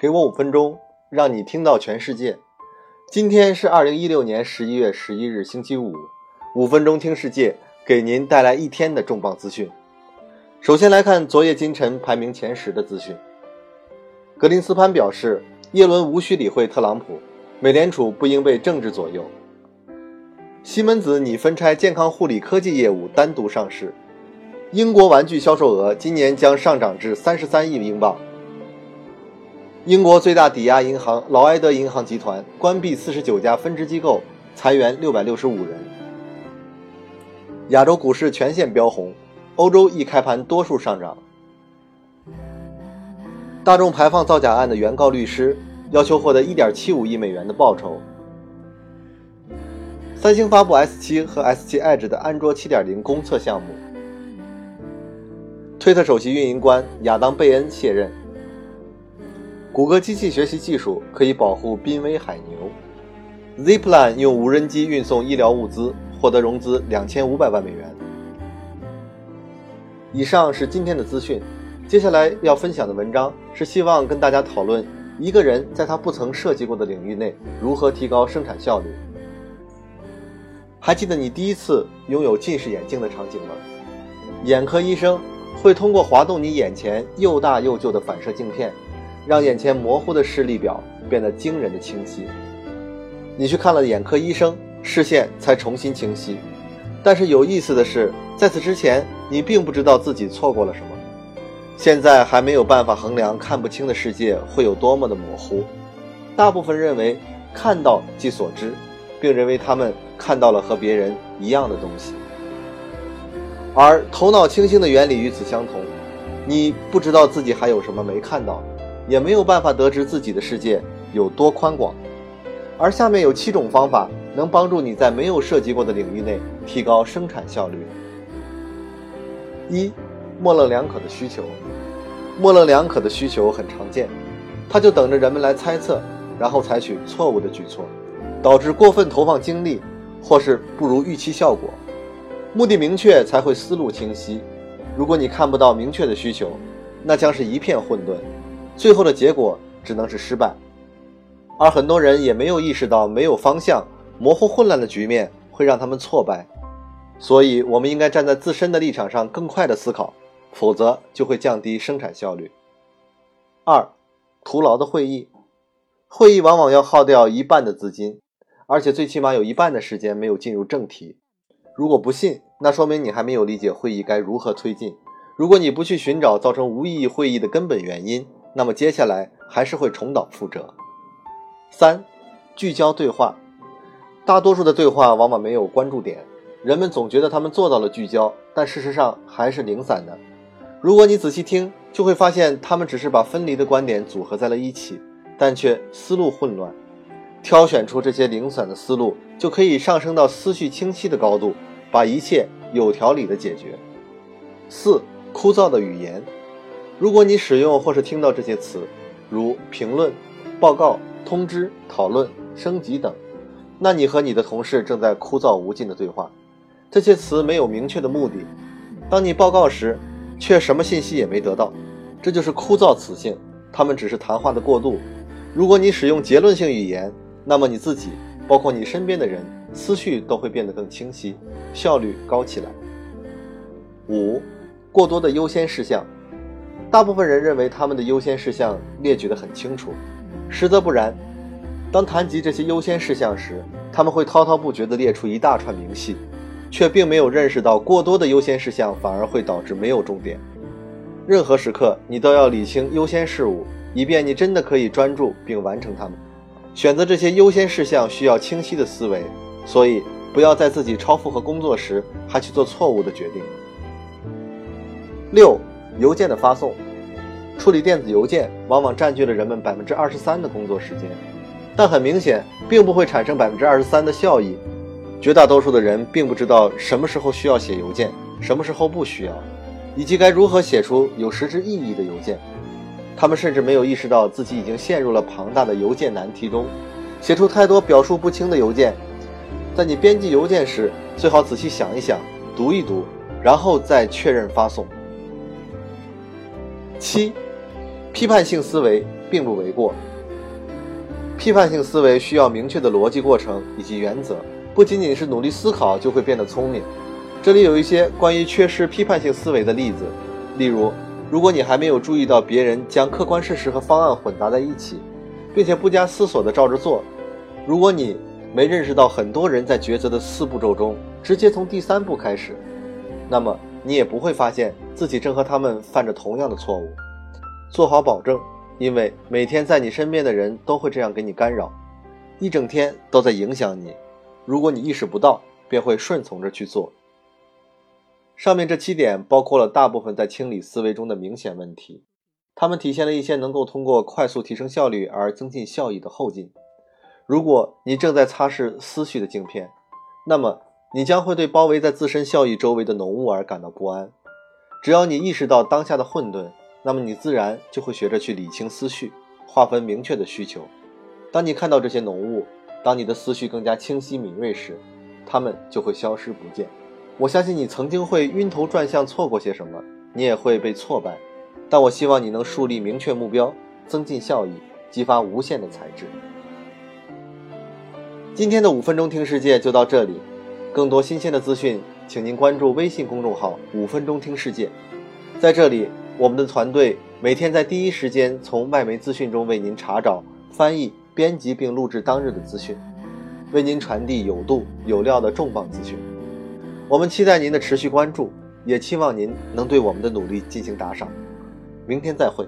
给我五分钟，让你听到全世界。今天是二零一六年十一月十一日，星期五。五分钟听世界，给您带来一天的重磅资讯。首先来看昨夜今晨排名前十的资讯。格林斯潘表示，耶伦无需理会特朗普，美联储不应被政治左右。西门子拟分拆健康护理科技业务单独上市。英国玩具销售额今年将上涨至三十三亿英镑。英国最大抵押银行劳埃德银行集团关闭四十九家分支机构，裁员六百六十五人。亚洲股市全线飙红，欧洲一开盘多数上涨。大众排放造假案的原告律师要求获得一点七五亿美元的报酬。三星发布 S 七和 S 七 Edge 的安卓七点零公测项目。推特首席运营官亚当贝恩卸任。谷歌机器学习技术可以保护濒危海牛。Zipline 用无人机运送医疗物资，获得融资两千五百万美元。以上是今天的资讯，接下来要分享的文章是希望跟大家讨论一个人在他不曾涉及过的领域内如何提高生产效率。还记得你第一次拥有近视眼镜的场景吗？眼科医生会通过滑动你眼前又大又旧的反射镜片。让眼前模糊的视力表变得惊人的清晰。你去看了眼科医生，视线才重新清晰。但是有意思的是，在此之前，你并不知道自己错过了什么。现在还没有办法衡量看不清的世界会有多么的模糊。大部分认为看到即所知，并认为他们看到了和别人一样的东西。而头脑清醒的原理与此相同，你不知道自己还有什么没看到。也没有办法得知自己的世界有多宽广，而下面有七种方法能帮助你在没有涉及过的领域内提高生产效率。一，模棱两可的需求，模棱两可的需求很常见，它就等着人们来猜测，然后采取错误的举措，导致过分投放精力，或是不如预期效果。目的明确才会思路清晰，如果你看不到明确的需求，那将是一片混沌。最后的结果只能是失败，而很多人也没有意识到，没有方向、模糊混乱的局面会让他们挫败。所以，我们应该站在自身的立场上更快地思考，否则就会降低生产效率。二，徒劳的会议，会议往往要耗掉一半的资金，而且最起码有一半的时间没有进入正题。如果不信，那说明你还没有理解会议该如何推进。如果你不去寻找造成无意义会议的根本原因，那么接下来还是会重蹈覆辙。三，聚焦对话，大多数的对话往往没有关注点，人们总觉得他们做到了聚焦，但事实上还是零散的。如果你仔细听，就会发现他们只是把分离的观点组合在了一起，但却思路混乱。挑选出这些零散的思路，就可以上升到思绪清晰的高度，把一切有条理的解决。四，枯燥的语言。如果你使用或是听到这些词，如评论、报告、通知、讨论、升级等，那你和你的同事正在枯燥无尽的对话。这些词没有明确的目的。当你报告时，却什么信息也没得到，这就是枯燥词性。他们只是谈话的过渡。如果你使用结论性语言，那么你自己，包括你身边的人，思绪都会变得更清晰，效率高起来。五，过多的优先事项。大部分人认为他们的优先事项列举得很清楚，实则不然。当谈及这些优先事项时，他们会滔滔不绝地列出一大串明细，却并没有认识到过多的优先事项反而会导致没有重点。任何时刻，你都要理清优先事务，以便你真的可以专注并完成它们。选择这些优先事项需要清晰的思维，所以不要在自己超负荷工作时还去做错误的决定。六。邮件的发送，处理电子邮件往往占据了人们百分之二十三的工作时间，但很明显并不会产生百分之二十三的效益。绝大多数的人并不知道什么时候需要写邮件，什么时候不需要，以及该如何写出有实质意义的邮件。他们甚至没有意识到自己已经陷入了庞大的邮件难题中，写出太多表述不清的邮件。在你编辑邮件时，最好仔细想一想，读一读，然后再确认发送。七，批判性思维并不为过。批判性思维需要明确的逻辑过程以及原则，不仅仅是努力思考就会变得聪明。这里有一些关于缺失批判性思维的例子，例如，如果你还没有注意到别人将客观事实和方案混杂在一起，并且不加思索地照着做，如果你没认识到很多人在抉择的四步骤中直接从第三步开始，那么你也不会发现自己正和他们犯着同样的错误。做好保证。因为每天在你身边的人都会这样给你干扰，一整天都在影响你。如果你意识不到，便会顺从着去做。上面这七点包括了大部分在清理思维中的明显问题，它们体现了一些能够通过快速提升效率而增进效益的后劲。如果你正在擦拭思绪的镜片，那么你将会对包围在自身效益周围的浓雾而感到不安。只要你意识到当下的混沌。那么你自然就会学着去理清思绪，划分明确的需求。当你看到这些浓雾，当你的思绪更加清晰敏锐时，它们就会消失不见。我相信你曾经会晕头转向，错过些什么，你也会被挫败。但我希望你能树立明确目标，增进效益，激发无限的才智。今天的五分钟听世界就到这里，更多新鲜的资讯，请您关注微信公众号“五分钟听世界”，在这里。我们的团队每天在第一时间从外媒资讯中为您查找、翻译、编辑并录制当日的资讯，为您传递有度有料的重磅资讯。我们期待您的持续关注，也期望您能对我们的努力进行打赏。明天再会。